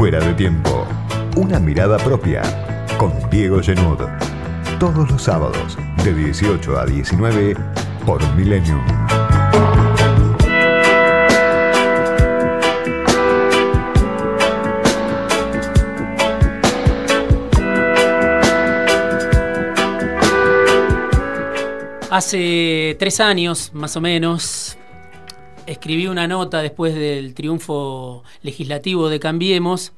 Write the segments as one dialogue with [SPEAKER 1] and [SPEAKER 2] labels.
[SPEAKER 1] Fuera de tiempo. Una mirada propia con Diego Genud. Todos los sábados de 18 a 19 por Millennium.
[SPEAKER 2] Hace tres años, más o menos, escribí una nota después del triunfo legislativo de Cambiemos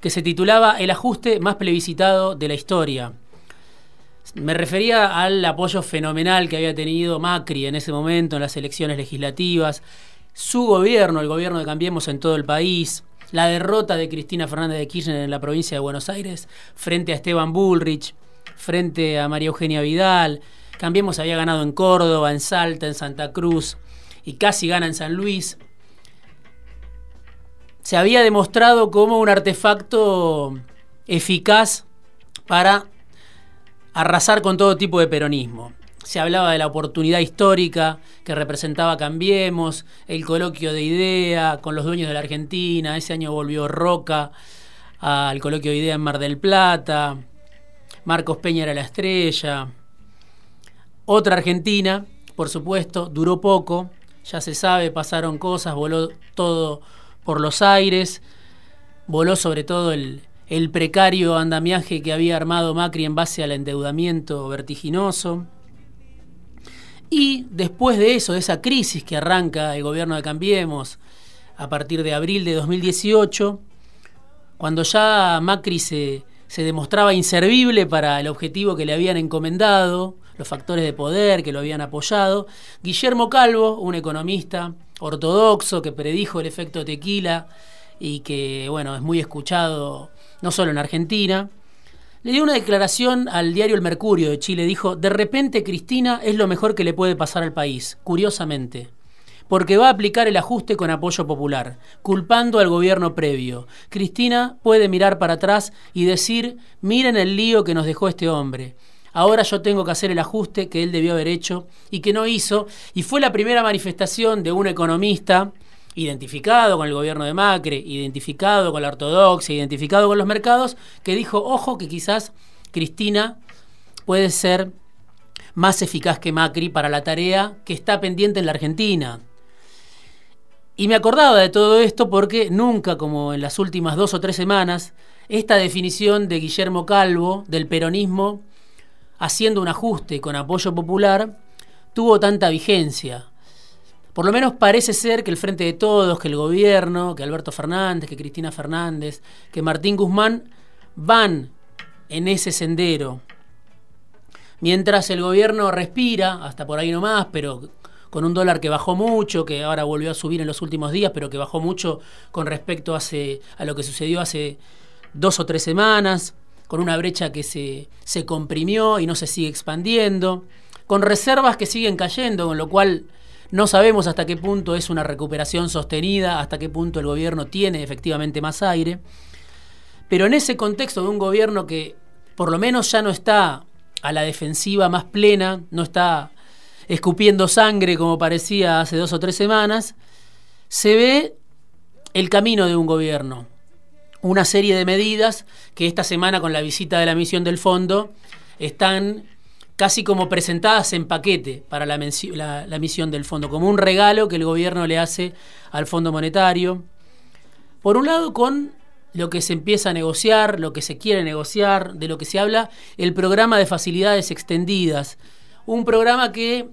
[SPEAKER 2] que se titulaba El ajuste más plebiscitado de la historia. Me refería al apoyo fenomenal que había tenido Macri en ese momento en las elecciones legislativas, su gobierno, el gobierno de Cambiemos en todo el país, la derrota de Cristina Fernández de Kirchner en la provincia de Buenos Aires frente a Esteban Bullrich, frente a María Eugenia Vidal. Cambiemos había ganado en Córdoba, en Salta, en Santa Cruz y casi gana en San Luis. Se había demostrado como un artefacto eficaz para arrasar con todo tipo de peronismo. Se hablaba de la oportunidad histórica que representaba Cambiemos, el coloquio de idea con los dueños de la Argentina, ese año volvió Roca al coloquio de idea en Mar del Plata, Marcos Peña era la estrella, otra Argentina, por supuesto, duró poco, ya se sabe, pasaron cosas, voló todo por los aires, voló sobre todo el, el precario andamiaje que había armado Macri en base al endeudamiento vertiginoso. Y después de eso, de esa crisis que arranca el gobierno de Cambiemos a partir de abril de 2018, cuando ya Macri se, se demostraba inservible para el objetivo que le habían encomendado, los factores de poder que lo habían apoyado, Guillermo Calvo, un economista ortodoxo que predijo el efecto tequila y que, bueno, es muy escuchado no solo en Argentina, le dio una declaración al diario El Mercurio de Chile. Dijo, de repente Cristina es lo mejor que le puede pasar al país, curiosamente, porque va a aplicar el ajuste con apoyo popular, culpando al gobierno previo. Cristina puede mirar para atrás y decir, miren el lío que nos dejó este hombre. Ahora yo tengo que hacer el ajuste que él debió haber hecho y que no hizo. Y fue la primera manifestación de un economista identificado con el gobierno de Macri, identificado con la ortodoxia, identificado con los mercados, que dijo, ojo, que quizás Cristina puede ser más eficaz que Macri para la tarea que está pendiente en la Argentina. Y me acordaba de todo esto porque nunca, como en las últimas dos o tres semanas, esta definición de Guillermo Calvo del peronismo haciendo un ajuste con apoyo popular tuvo tanta vigencia. Por lo menos parece ser que el Frente de Todos, que el gobierno, que Alberto Fernández, que Cristina Fernández, que Martín Guzmán van en ese sendero. Mientras el gobierno respira, hasta por ahí nomás, pero con un dólar que bajó mucho, que ahora volvió a subir en los últimos días, pero que bajó mucho con respecto a lo que sucedió hace dos o tres semanas, con una brecha que se, se comprimió y no se sigue expandiendo, con reservas que siguen cayendo, con lo cual no sabemos hasta qué punto es una recuperación sostenida, hasta qué punto el gobierno tiene efectivamente más aire. Pero en ese contexto de un gobierno que por lo menos ya no está a la defensiva más plena, no está escupiendo sangre como parecía hace dos o tres semanas, se ve el camino de un gobierno. Una serie de medidas que esta semana con la visita de la misión del fondo están casi como presentadas en paquete para la, misión del fondo, como un regalo que el gobierno le hace al Fondo Monetario. Por un lado, con lo que se empieza a negociar, lo que se quiere negociar, de lo que se habla, el programa de facilidades extendidas. Un programa que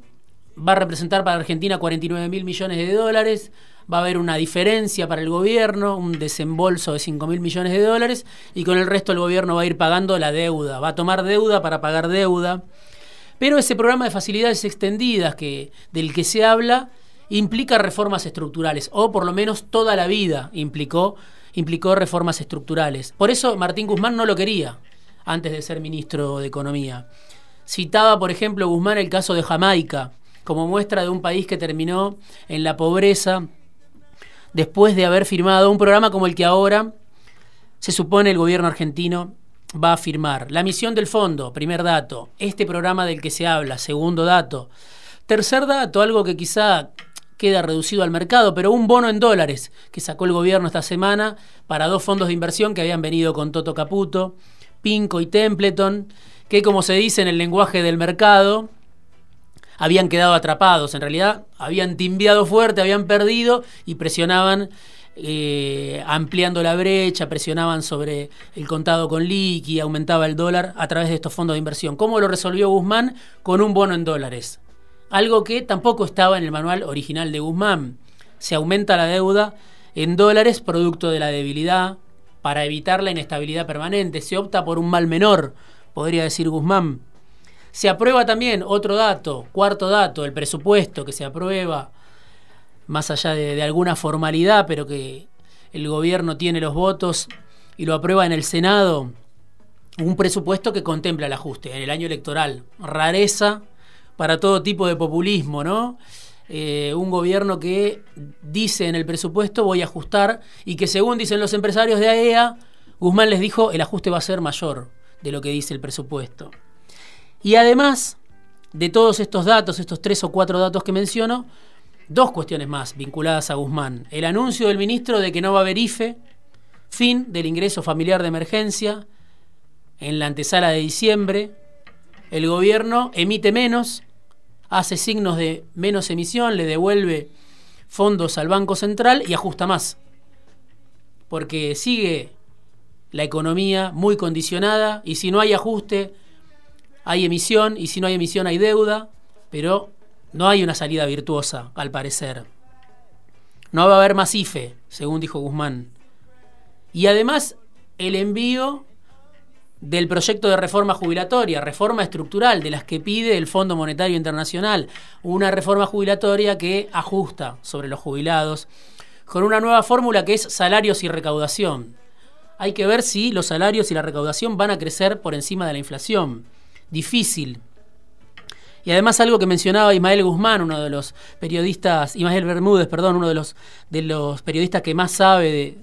[SPEAKER 2] va a representar para Argentina 49 mil millones de dólares, va a haber una diferencia para el gobierno, un desembolso de 5 mil millones de dólares, y con el resto el gobierno va a ir pagando la deuda, va a tomar deuda para pagar deuda. Pero ese programa de facilidades extendidas que, del que se habla implica reformas estructurales, o por lo menos toda la vida implicó, implicó reformas estructurales. Por eso Martín Guzmán no lo quería antes de ser ministro de Economía. Citaba, por ejemplo, Guzmán el caso de Jamaica, como muestra de un país que terminó en la pobreza después de haber firmado un programa como el que ahora se supone el gobierno argentino va a firmar. La misión del fondo, primer dato. Este programa del que se habla, segundo dato. Tercer dato, algo que quizá queda reducido al mercado, pero un bono en dólares que sacó el gobierno esta semana para dos fondos de inversión que habían venido con Toto Caputo, Pinco y Templeton, que como se dice en el lenguaje del mercado, habían quedado atrapados. En realidad habían timbiado fuerte, habían perdido y presionaban eh, ampliando la brecha, presionaban sobre el contado con liqui, aumentaba el dólar a través de estos fondos de inversión. ¿Cómo lo resolvió Guzmán? Con un bono en dólares algo que tampoco estaba en el manual original de Guzmán. Se aumenta la deuda en dólares producto de la debilidad para evitar la inestabilidad permanente. Se opta por un mal menor, podría decir Guzmán. Se aprueba también otro dato, cuarto dato, el presupuesto que se aprueba, más allá de, alguna formalidad, pero que el gobierno tiene los votos y lo aprueba en el Senado, un presupuesto que contempla el ajuste en el año electoral. Rareza para todo tipo de populismo, ¿no? Eh, un gobierno que dice en el presupuesto voy a ajustar y que según dicen los empresarios de AEA, e Guzmán les dijo el ajuste va a ser mayor de lo que dice el presupuesto. Y además de todos estos datos, estos tres o cuatro datos que menciono, dos cuestiones más vinculadas a Guzmán. El anuncio del ministro de que no va a haber IFE, fin del ingreso familiar de emergencia en la antesala de diciembre. El gobierno emite menos, hace signos de menos emisión, le devuelve fondos al Banco Central y ajusta más. Porque sigue la economía muy condicionada y si no hay ajuste, hay emisión y si no hay emisión hay deuda, pero no hay una salida virtuosa, al parecer. No va a haber más IFE, según dijo Guzmán. Y además el envío del proyecto de reforma jubilatoria, reforma estructural, de las que pide el Fondo Monetario Internacional, una reforma jubilatoria que ajusta sobre los jubilados, con una nueva fórmula que es salarios y recaudación. Hay que ver si los salarios y la recaudación van a crecer por encima de la inflación. Difícil. Y además algo que mencionaba Ismael Guzmán, uno de los periodistas, Ismael Bermúdez, perdón, uno de los, de los periodistas que más sabe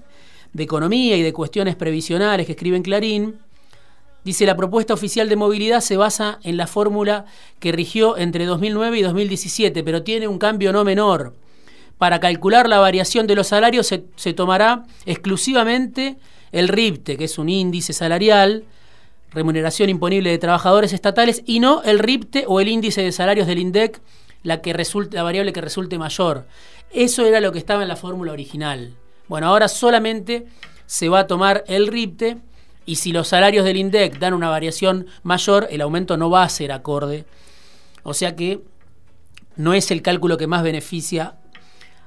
[SPEAKER 2] de, economía y de cuestiones previsionales que escribe en Clarín, Dice, la propuesta oficial de movilidad se basa en la fórmula que rigió entre 2009 y 2017, pero tiene un cambio no menor. Para calcular la variación de los salarios se, tomará exclusivamente el RIPTE, que es un índice salarial, remuneración imponible de trabajadores estatales, y no el RIPTE o el índice de salarios del INDEC, la, que resulte, la variable que resulte mayor. Eso era lo que estaba en la fórmula original. Bueno, ahora solamente se va a tomar el RIPTE y si los salarios del INDEC dan una variación mayor, el aumento no va a ser acorde. O sea que no es el cálculo que más beneficia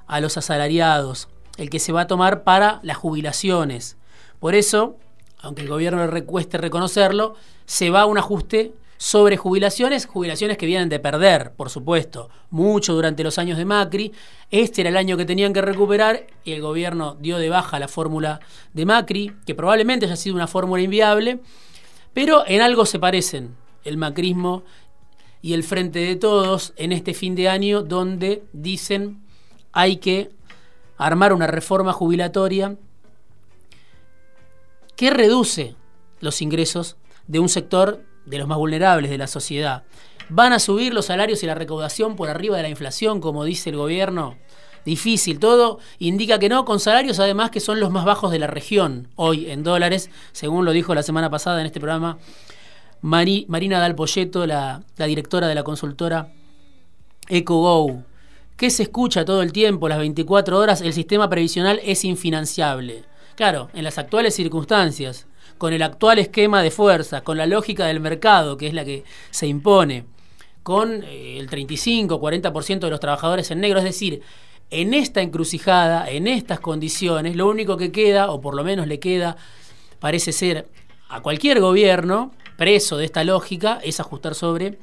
[SPEAKER 2] a los asalariados, el que se va a tomar para las jubilaciones. Por eso, aunque el gobierno le recueste reconocerlo, se va a un ajuste sobre jubilaciones, jubilaciones que vienen de perder, por supuesto, mucho durante los años de Macri. Este era el año que tenían que recuperar y el gobierno dio de baja la fórmula de Macri, que probablemente haya sido una fórmula inviable, pero en algo se parecen el macrismo y el Frente de Todos en este fin de año donde dicen hay que armar una reforma jubilatoria que reduce los ingresos de un sector de los más vulnerables de la sociedad. ¿Van a subir los salarios y la recaudación por arriba de la inflación, como dice el gobierno? Difícil, todo indica que no, con salarios además que son los más bajos de la región, hoy en dólares, según lo dijo la semana pasada en este programa Marina Dalpolleto, la, la directora de la consultora EcoGo. ¿Qué se escucha todo el tiempo, las 24 horas? El sistema previsional es infinanciable. Claro, en las actuales circunstancias, con el actual esquema de fuerza, con la lógica del mercado, que es la que se impone, con eh, el 35-40% de los trabajadores en negro, es decir, en esta encrucijada, en estas condiciones, lo único que queda, o por lo menos le queda, parece ser a cualquier gobierno preso de esta lógica, es ajustar sobre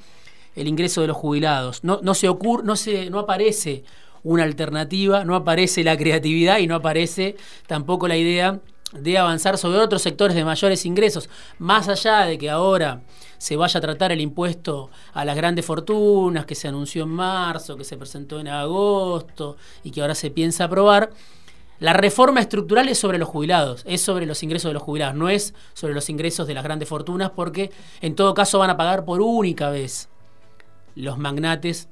[SPEAKER 2] el ingreso de los jubilados. No, no se ocurre, no se, no aparece una alternativa, no aparece la creatividad y no aparece tampoco la idea de avanzar sobre otros sectores de mayores ingresos, más allá de que ahora se vaya a tratar el impuesto a las grandes fortunas que se anunció en marzo, que se presentó en agosto y que ahora se piensa aprobar. La reforma estructural es sobre los jubilados, es sobre los ingresos de los jubilados, no es sobre los ingresos de las grandes fortunas porque en todo caso van a pagar por única vez los magnates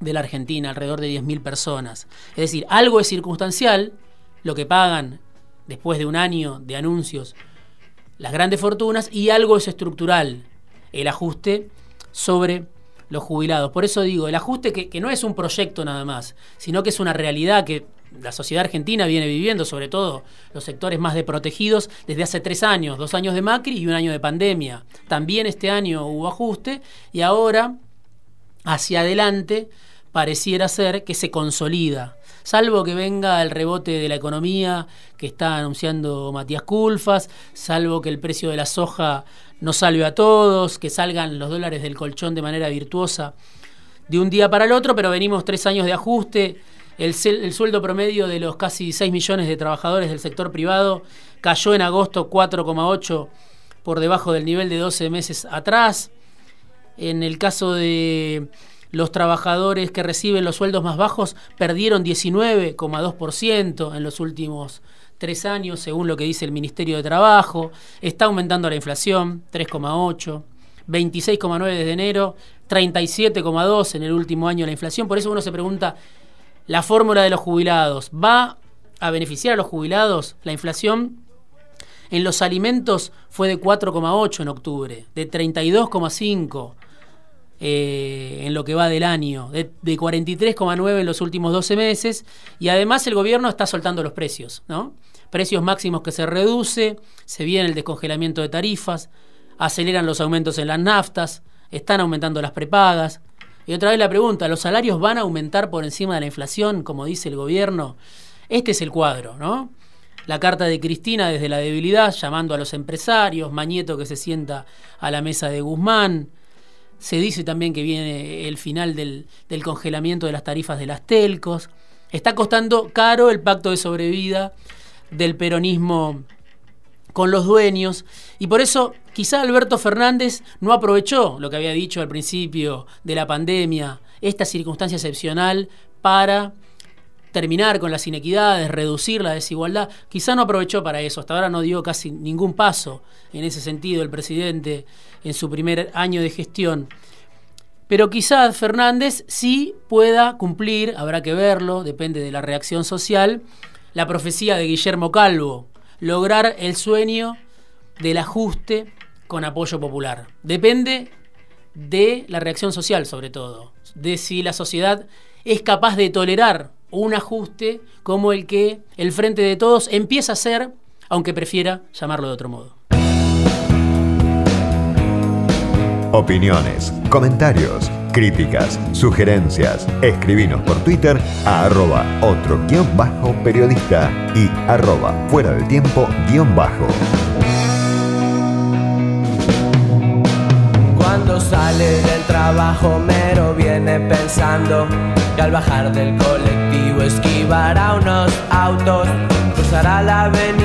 [SPEAKER 2] de la Argentina, alrededor de 10.000 personas. Es decir, algo es circunstancial, lo que pagan después de un año de anuncios las grandes fortunas, y algo es estructural, el ajuste sobre los jubilados. Por eso digo, el ajuste que, no es un proyecto nada más, sino que es una realidad que la sociedad argentina viene viviendo, sobre todo los sectores más desprotegidos, desde hace tres años, dos años de Macri y un año de pandemia. También este año hubo ajuste y ahora, hacia adelante, pareciera ser que se consolida. Salvo que venga el rebote de la economía que está anunciando Matías Culfas, salvo que el precio de la soja no salve a todos, que salgan los dólares del colchón de manera virtuosa de un día para el otro, pero venimos tres años de ajuste el, sueldo promedio de los casi 6 millones de trabajadores del sector privado cayó en agosto 4,8 por debajo del nivel de 12 meses atrás. En el caso de los trabajadores que reciben los sueldos más bajos, perdieron 19,2% en los últimos tres años, según lo que dice el Ministerio de Trabajo. Está aumentando la inflación, 3,8%. 26,9 desde enero, 37,2 en el último año la inflación. Por eso uno se pregunta, la fórmula de los jubilados. ¿Va a beneficiar a los jubilados? La inflación en los alimentos fue de 4,8 en octubre, de 32,5 eh, en lo que va del año, de, 43,9 en los últimos 12 meses, y además el gobierno está soltando los precios, ¿no? Precios máximos que se reduce, se viene el descongelamiento de tarifas, aceleran los aumentos en las naftas, están aumentando las prepagas. Y otra vez la pregunta, ¿los salarios van a aumentar por encima de la inflación, como dice el gobierno? Este es el cuadro, ¿no? La carta de Cristina desde la debilidad, llamando a los empresarios, Mañeto que se sienta a la mesa de Guzmán. Se dice también que viene el final del, del congelamiento de las tarifas de las telcos. Está costando caro el pacto de sobrevida del peronismo con los dueños. Y por eso quizá Alberto Fernández no aprovechó lo que había dicho al principio de la pandemia, esta circunstancia excepcional, para terminar con las inequidades, reducir la desigualdad. Quizá no aprovechó para eso. Hasta ahora no dio casi ningún paso en ese sentido el presidente en su primer año de gestión. Pero quizá Fernández sí pueda cumplir, habrá que verlo, depende de la reacción social, la profecía de Guillermo Calvo, lograr el sueño del ajuste con apoyo popular. Depende de la reacción social, sobre todo, de si la sociedad es capaz de tolerar un ajuste como el que el Frente de Todos empieza a hacer, aunque prefiera llamarlo de otro modo.
[SPEAKER 1] Opiniones, comentarios, críticas, sugerencias, escribinos por Twitter a arroba otro guion bajo periodista y arroba fuera del tiempo guion bajo.
[SPEAKER 3] Cuando sale del trabajo mero viene pensando que al bajar del colectivo esquivará unos autos, cruzará la avenida.